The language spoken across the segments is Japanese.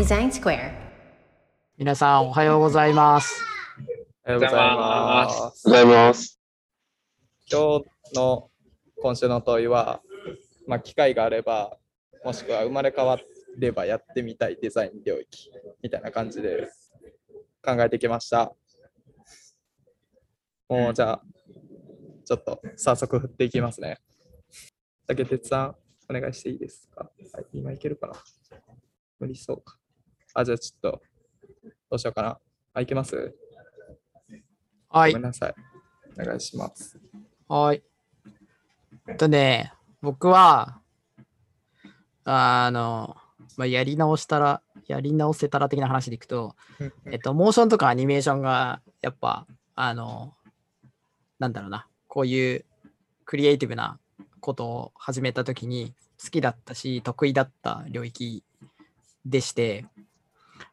Design Square. 皆さんおはようございます。おはようございます。ございます。今日の今週の問いは、まあ、機会があれば、もしくは生まれ変わればやってみたいデザイン領域みたいな感じで考えてきました。もうじゃあ、ちょっと早速振っていきますね。竹鉄さん、お願いしていいですか、はい、今いけるかな？無理そうか。あ、じゃあちょっと、どうしようかな。あ、いけます？はいごめん。なさい。お願いします。はい。えっとね、僕は、あの、まあ、やり直したら、やり直せたら的な話でいくと、えっと、モーションとかアニメーションが、やっぱ、あの、なんだろうな、こういうクリエイティブなことを始めたときに好きだったし、得意だった領域でして、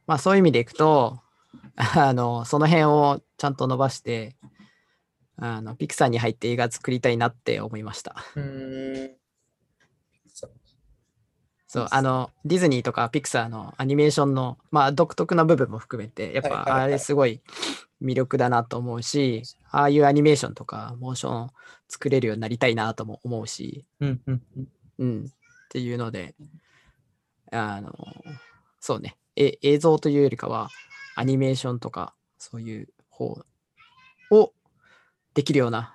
まあそういう意味でいくと、あの、その辺をちゃんと伸ばして、あの、ピクサーに入って映画作りたいなって思いました。そう、あの、ディズニーとかピクサーのアニメーションの、まあ、独特な部分も含めて、やっぱあれすごい魅力だなと思うし、ああいうアニメーションとかモーション作れるようになりたいなとも思うし、うん。うん、っていうので、あの、そうね、え映像というよりかは、アニメーションとか、そういう方をできるような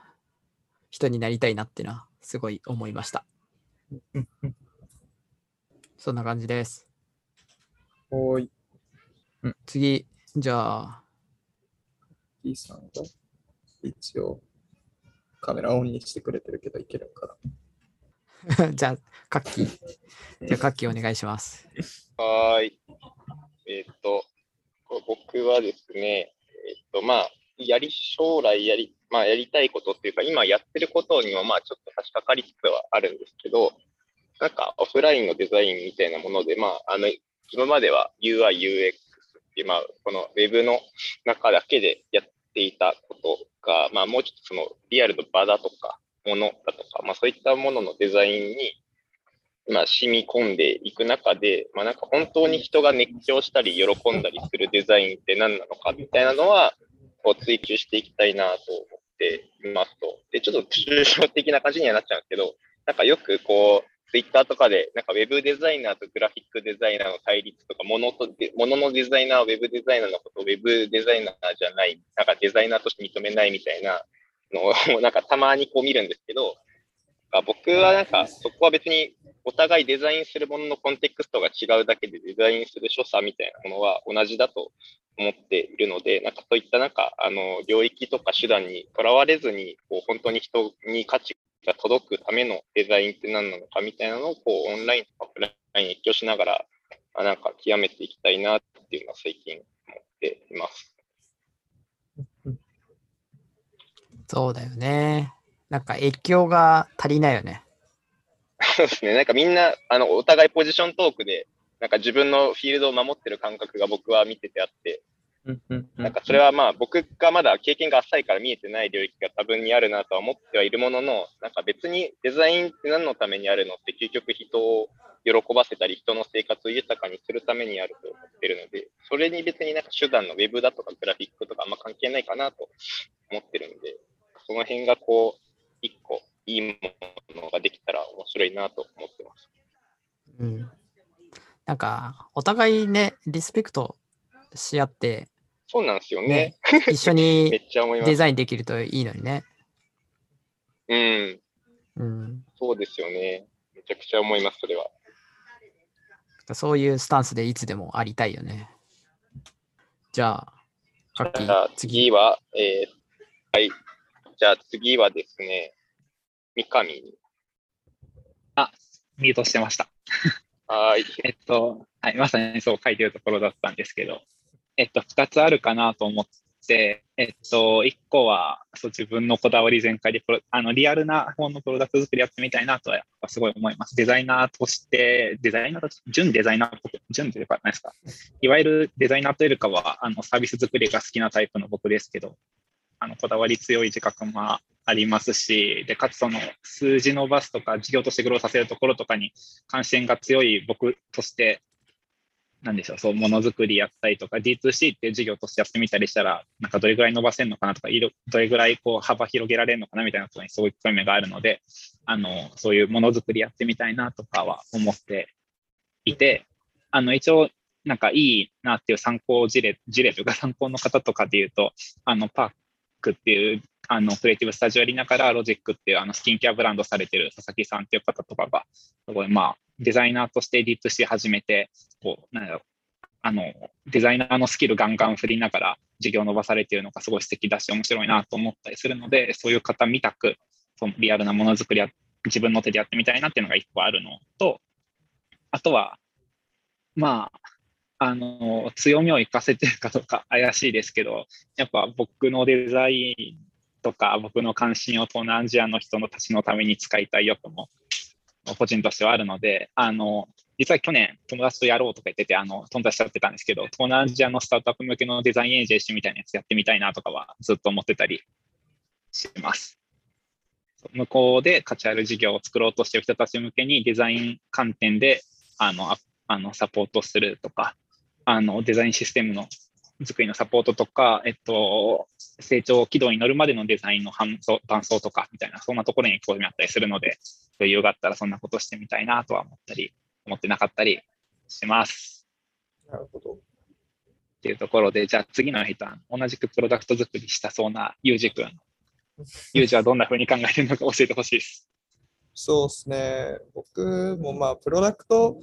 人になりたいなっていうのは、すごい思いました。うん。うんそんな感じです。おーい、次、じゃあ、T さんが一応カメラオンにしてくれてるけどいけるか じゃあ、カッキー。じゃあ、カッキーお願いします。はーい。えーっと、こう僕はですね、えーっと、まあ、やり、将来やり、まあ、やりたいことっていうか、今やってることにも、まあ、ちょっと差し掛かりつつはあるんですけど、なんか、オフラインのデザインみたいなもので、まあ、あの、今までは UI、UX っていう、まあ、この Web の中だけでやっていたことが、まあ、もうちょっとそのリアルの場だとか、ものだとか、まあ、そういったもののデザインに、まあ、染み込んでいく中で、まあ、なんか本当に人が熱狂したり喜んだりするデザインって何なのかみたいなのは、こう追求していきたいなと思っていますと。で、ちょっと抽象的な感じにはなっちゃうんですけど、なんかよくこう、ツイッターとかで、なんかウェブデザイナーとグラフィックデザイナーの対立とか、ものと、もののデザイナーはウェブデザイナーのことをウェブデザイナーじゃない、なんかデザイナーとして認めないみたいなのを、なんかたまにこう見るんですけど、あ僕はなんかそこは別にお互いデザインするもののコンテクストが違うだけでデザインする所作みたいなものは同じだと思っているので、なんかそういったなんかあの領域とか手段にとらわれずに、こう本当に人に価値が届くためのデザインって何なのかみたいなのをこうオンラインとかオフラインに影響しながら、なんか極めていきたいなっていうのは最近思っています。そうだよね。なんか影響が足りないよね。そうですね。なんかみんな、あの、お互いポジショントークで、なんか自分のフィールドを守ってる感覚が僕は見ててあって、な。うんかそれはまあ僕がまだ経験が浅いから見えてない領域が多分にあるなとは思ってはいるものの、なんか別にデザインって何のためにあるのって究極人を喜ばせたり人の生活を豊かにするためにあると思ってるので、それに別になんか手段のウェブだとかグラフィックとかあんま関係ないかなと辺がこう、一個いいものができたら面白いなと思ってます。うん。なんか、お互いね、リスペクトし合って、そうなんですよねね。、一緒 めに。デザインできるといいのにね。うん。うん。そうですよね。めちゃくちゃ思います、それは。そういうスタンスでいつでもありたいよね。じゃじゃあ。次は、えーはい。じゃあ次はですね、三上に。ミュートしてました。はーい。えっと、はい、まさにそう書いてるところだったんですけど、えっと、2つあるかなと思って、えっと、1個はそう自分のこだわり全開でプロあのリアルな方のプロダクト作りやってみたいなとはやっぱすごい思います。デザイナーとして、デザイナーとして、準デザイナーと準というか、何ですか、いわゆるデザイナーというよりかはあのサービス作りが好きなタイプの僕ですけど、あのこだわり強い自覚もありますし、で、かつその数字伸ばすとか、事業としてグローさせるところとかに関心が強い僕として、なんでしょう、そう、ものづくりやったりとか、D2C っていう事業としてやってみたりしたら、なんかどれぐらい伸ばせるのかなとか、どれぐらいこう幅広げられるのかなみたいなところにすごい興味があるので、あの、そういうものづくりやってみたいなとかは思っていて、あの、一応、なんかいいなっていう参考事例、事例というか参考の方とかで言うと、あの、パークっていう、あの、クリエイティブスタジオやりながら、ロジックっていう、あの、スキンケアブランドされてる佐々木さんっていう方とかが、すごい、まあ、デザイナーとして D2C 始めて、こう、なんだろう、あの、デザイナーのスキルガンガン振りながら事業を伸ばされているのがすごい素敵だし、面白いなと思ったりするので、そういう方見たく、そのリアルなものづくりや自分の手でやってみたいなっていうのが一個あるのと、あとは、まあ、あの、強みを生かせてるかどうか 怪しいですけど、やっぱ僕のデザインとか僕の関心を東南アジアの人のたちのために使いたいよとも個人としてはあるので、あの、実は去年友達とやろうとか言ってて、あの、友達とやってたんですけど、東南アジアのスタートアップ向けのデザインエージェンシーみたいなやつやってみたいなとかはずっと思ってたりします。向こうで価値ある事業を作ろうとしてる人たち向けにデザイン観点で、あの、ああのサポートするとか、あの、デザインシステムの作りのサポートとか、えっと、成長軌道に乗るまでのデザインの伴走とかみたいな、そんなところに興味あったりするので、余裕があったらそんなことしてみたいなとは思ったり、思ってなかったりします。なるほど。っていうところで、じゃあ次の人は同じくプロダクト作りしたそうなユージ君。ユージはどんな風に考えているのか教えてほしいです。そうですね。僕もまあ、プロダクト、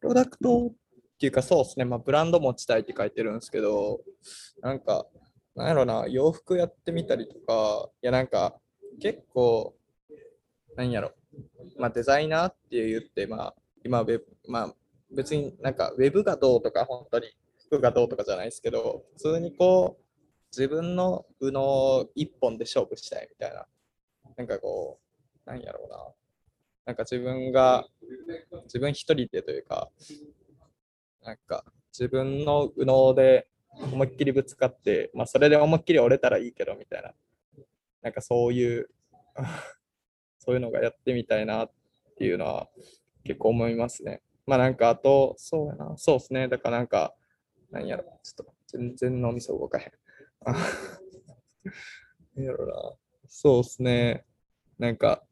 プロダクトっていうか、そうですね。まあ、ブランド持ちたいって書いてるんですけど、なんか、なんやろな、洋服やってみたりとか、いや、なんか、結構、なんやろ、まあ、デザイナーって言って、まあ、今ウェブ、まあ、別になんか、ウェブがどうとか、本当に服がどうとかじゃないですけど、普通にこう、自分の右脳一本で勝負したいみたいな、なんかこう、なんやろうな、なんか自分が、自分一人でというか、なんか自分の右脳で思いっきりぶつかって、まあそれで思いっきり折れたらいいけどみたいな、なんかそういう、そういうのがやってみたいなっていうのは結構思いますね。まあなんかあと、そうやな、そうですね。だからなんか、なんやろ、ちょっと全然脳みそ動かへん。あ なんやろな、そうですね。なんか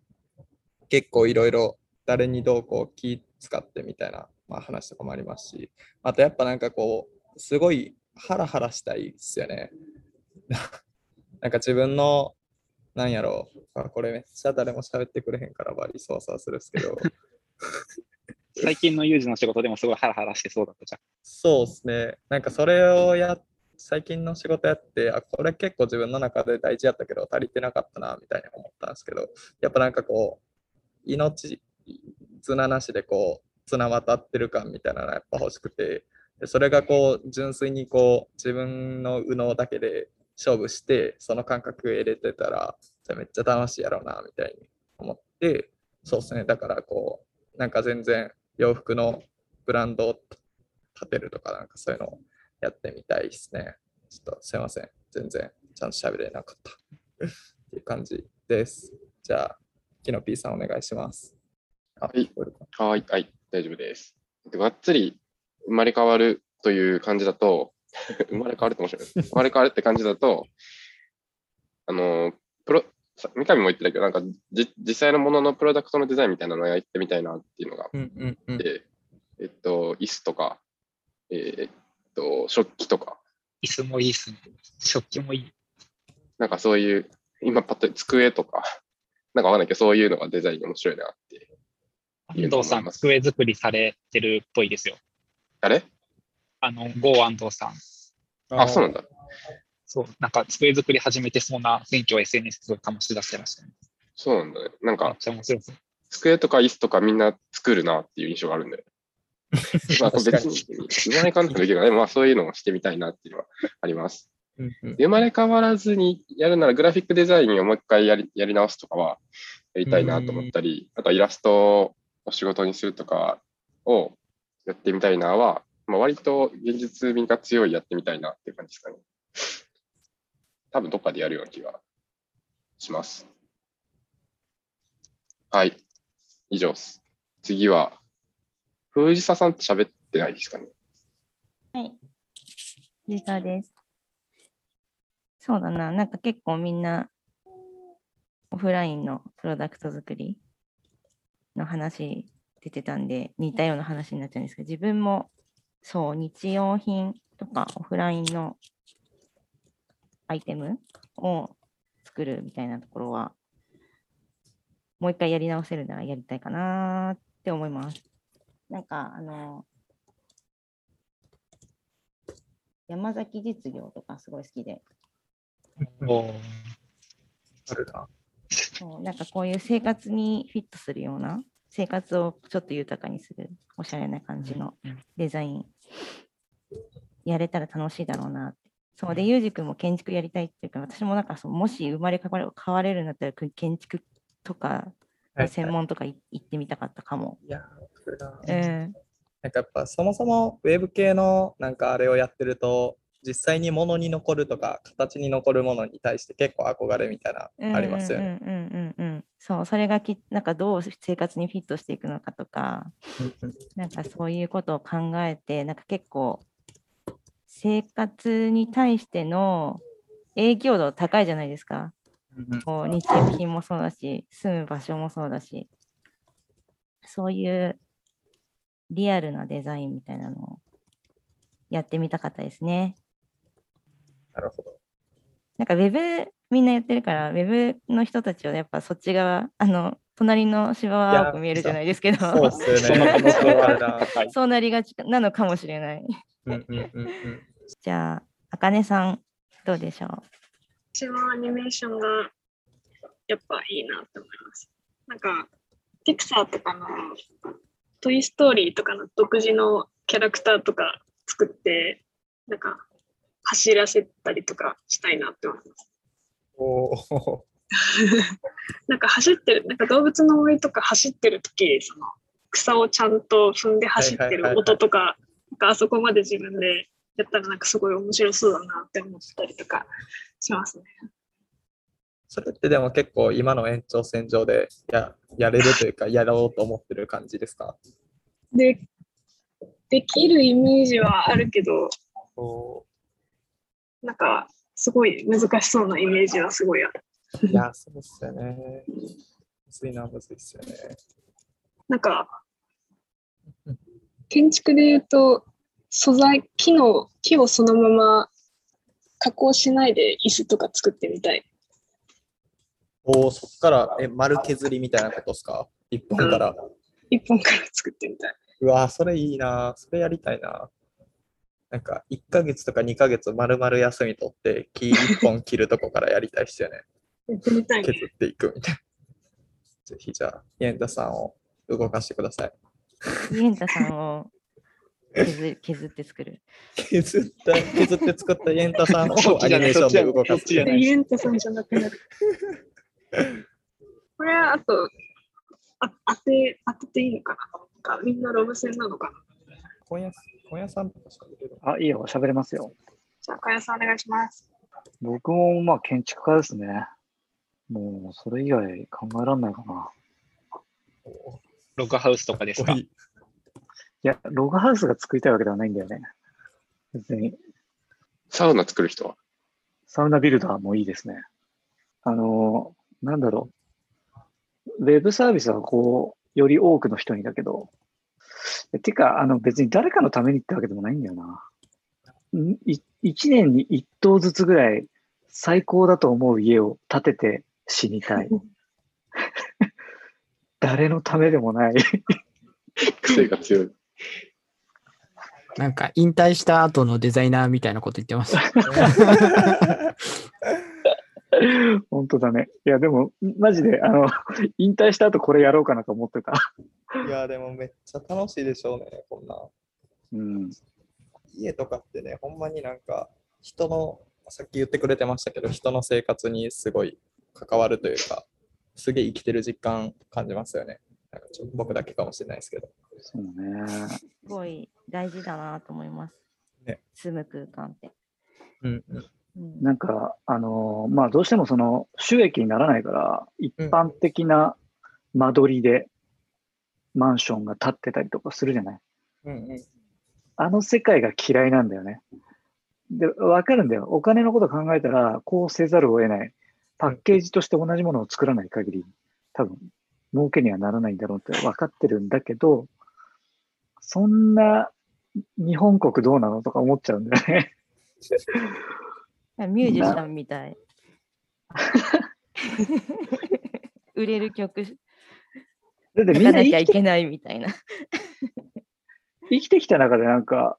結構いろいろ誰にどうこう気使ってみたいな、まあ、話とかもありますし、あとやっぱなんかこう、すごいハラハラしたいですよね。なんか自分の、なんやろう、あこれめっちゃ誰も喋ってくれへんからバリそわそわするんですけど、最近のユージの仕事でもすごいハラハラしてそうだったじゃん。そうですね。なんかそれをや最近の仕事やって、あ、これ結構自分の中で大事やったけど足りてなかったな、みたいに思ったんですけど、やっぱなんかこう、命綱なしでこう、綱渡ってる感みたいなのがやっぱ欲しくて、でそれがこう、純粋にこう、自分の右脳だけで勝負して、その感覚得れてたら、めっちゃ楽しいやろうな、みたいに思って、そうですね。だからこう、なんか全然洋服のブランドを立てるとか、なんかそういうのをやってみたいですね。ちょっとすいません。全然ちゃんと喋れなかった。っていう感じです。じゃあ、キノピーさんお願いします。あ、はいはい、はい、大丈夫です。でがっつり生まれ変わるという感じだと、生まれ変わるって面白い。生まれ変わるって感じだと、あの、プロ、さ三上も言ってたけど、なんかじ実際のもののプロダクトのデザインみたいなのをやってみたいなっていうのがあっうんうんうん。て、えっと、椅子とか、えーっと、食器とか、椅子もいいっすね。食器もいい。なんかそういう、今パッと机とか、なんかわかんないけど、そういうのがデザインに面白いなって。安藤さん、机作りされてるっぽいですよ。あれ？あの、ゴー安藤さん。あ、そうなんだ。そう、なんか机作り始めてそうな雰囲気を SNS で醸し出してましたね。そうなんだね。なんかめっ、ちゃ面白いです。机とか椅子とかみんな作るなっていう印象があるんで。まあ別に、生まれ変わらできるからね、まあそういうのをしてみたいなっていうのはあります。うんうんで生まれ変わらずにやるならグラフィックデザインをもう一回やりやり直すとかはやりたいなと思ったり、あとはイラストをお仕事にするとかをやってみたいなは、まあ、割と現実味が強いやってみたいなっていう感じですかね。多分どっかでやるような気がします。はい。以上です。次は、藤沢さんって喋ってないですかねはい。藤沢です。そうだな、なんか結構みんなオフラインのプロダクト作りの話出てたんで、似たような話になっちゃうんですけど、自分もそう、日用品とかオフラインのアイテムを作るみたいなところは、もう一回やり直せるならやりたいかなって思います。なんか、あの、山崎実業とかすごい好きで、あるな。そうなんかこういう生活にフィットするような、生活をちょっと豊かにするおしゃれな感じのデザイン、やれたら楽しいだろうなって。そうで、ゆうじくんも建築やりたいっていうか、私もなんかそうもし生まれ変われ変われるんだったら、く建築とかはい専門とかい行ってみたかったかも。いや、来るな。うん。なんかやっぱそもそもウェブ系のなんかあれをやってると実際に物に残るとか形に残るものに対して結構憧れみたいなありますよね。うんうんうんうんうん。そう、それがきなんかどう生活にフィットしていくのかとか、なんかそういうことを考えて、なんか結構生活に対しての影響度高いじゃないですか。こう日用品もそうだし、住む場所もそうだし、そういうリアルなデザインみたいなのをやってみたかったですね。なるほど。なんかウェブみんなやってるから、ウェブの人たちはやっぱそっち側、あの、隣の芝は青く見えるじゃないですけど、そうっすね。そうなりがちなのかもしれない。うんうんうんうんじゃあ、あかねさん、どうでしょう？私はアニメーションがやっぱいいなって思います。なんか、ピクサーとかのトイ・ストーリーとかの独自のキャラクターとか作って、なんか走らせたりとかしたいなって思います。おーなんか走ってる、なんか動物の森とか走ってる時その草をちゃんと踏んで走ってる音とか、なんかあそこまで自分でやったらなんかすごい面白そうだなって思ったりとかしますね。それってでも結構今の延長線上でややれるというかやろうと思ってる感じですか？で、できるイメージはあるけど、おなんか、すごい難しそうなイメージはすごいある。ーいや、そうっすよね。むずいな、むずいっすよね。なんか、建築で言うと、素材、木の、木をそのまま加工しないで椅子とか作ってみたい。おお、そっからえ丸削りみたいなことですか？一本から。一本から作ってみたい。うわー、それいいな。それやりたいな。なんか、1ヶ月とか2ヶ月丸々休み取って、木1本切るとこからやりたいっすよ ね。削っていくみたいな。ぜひじゃあ、イエンタさんを動かしてください。イエンタさんを 削削って作る。削った、削って作ったイエンタさんをアニメーションで動かす。イエンタさんじゃなくなる。これはあと、あ当て、当ててい。い。のかなかみんなロブ戦なのかな今夜、今夜さんとかしか出るあ、いいよ、喋れますよ。じゃあ、かやさんお願いします。僕もまあ建築家ですね。もうそれ以外考えられないかな。ログハウスとかですか？いいや、ログハウスが作りたいわけではないんだよね。別に、サウナ作る人は？サウナビルダーもいいですね。あの、なんだろう。ウェブサービスはこう、より多くの人にだけど、えてか、あの別に誰かのためにってわけでもないんだよな。んい一年に一棟ずつぐらい最高だと思う家を建てて死にたい。誰のためでもない。癖が強い。なんか引退した後のデザイナーみたいなこと言ってました。本当だね。いや、でも、マジで、あの、引退した後これやろうかなと思ってた。いや、でもめっちゃ楽しいでしょうね、こんな。うん。家とかってね、ほんまになんか、人の、さっき言ってくれてましたけど、人の生活にすごい関わるというか、すげえ生きてる実感感じますよね。なんかちょっと僕だけかもしれないですけど。そうね。すごい大事だなと思います。ね住む空間って。うんうん。うんなんか、あのーまあ、どうしてもその収益にならないから、一般的な間取りでマンションが建ってたりとかするじゃない？うんうん。あの世界が嫌いなんだよね。で、わかるんだよ。お金のこと考えたら、こうせざるを得ない。パッケージとして同じものを作らない限り、多分、儲けにはならないんだろうって分かってるんだけど、そんな日本国どうなのとか思っちゃうんだよね。ミュージシャンみたい。売れる曲だってみんなきゃいけないみたいな。生きてきた中でなんか、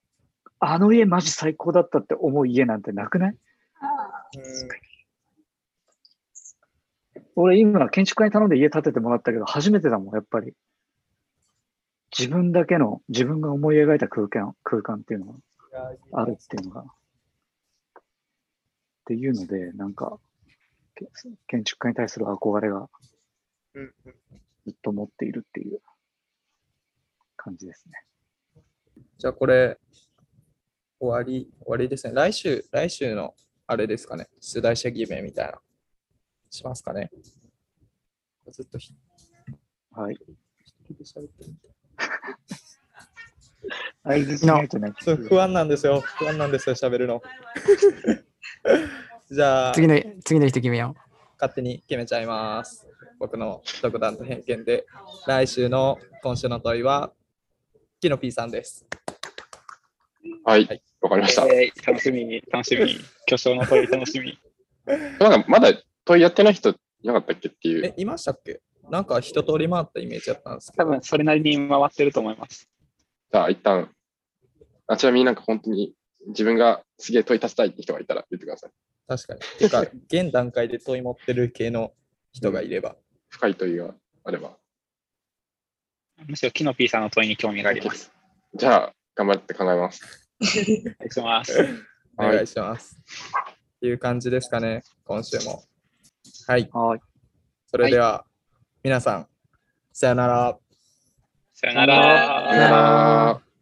あの家マジ最高だったって思う家なんてなくない？俺今建築家に頼んで家建ててもらったけど初めてだもん、やっぱり。自分だけの、自分が思い描いた空間、空間っていうのがあるっていうのが。っていうので、なんか、け建築家に対する憧れがうんうんずっと持っているっていう感じですね。じゃあこれ、終わり、終わりですね。来週、来週のあれですかね。出題者決めみたいな。しますかね。ずっとひはい。一人で喋ってるみたい 相づちないとね。そう不安なんですよ。不安なんですよ、喋るの。じゃあ、次の、次の人決めよ勝手に決めちゃいます。僕の独断と偏見で、来週の今週の問いは、キノピーさんです。はいはい。わかりました。えー楽しみに、楽しみに。巨匠の問い楽しみ。なんかまだ問いやってない人いなかったっけっていう。え、いましたっけ？なんか一通り回ったイメージだったんですけど。多分それなりに回ってると思います。じゃあ一旦、あちなみになんか本当に自分がすげえ問い立てたいって人がいたら言ってください。確かに。てか、現段階で問い持ってる系の人がいれば。深い問いがあれば。むしろキノピーさんの問いに興味があります。じゃあ、頑張って考えます。お願いします。お願いします。っていう感じですかね、今週も。はい。はい。それでは、皆さん、さよなら。さよなさよなら。ら。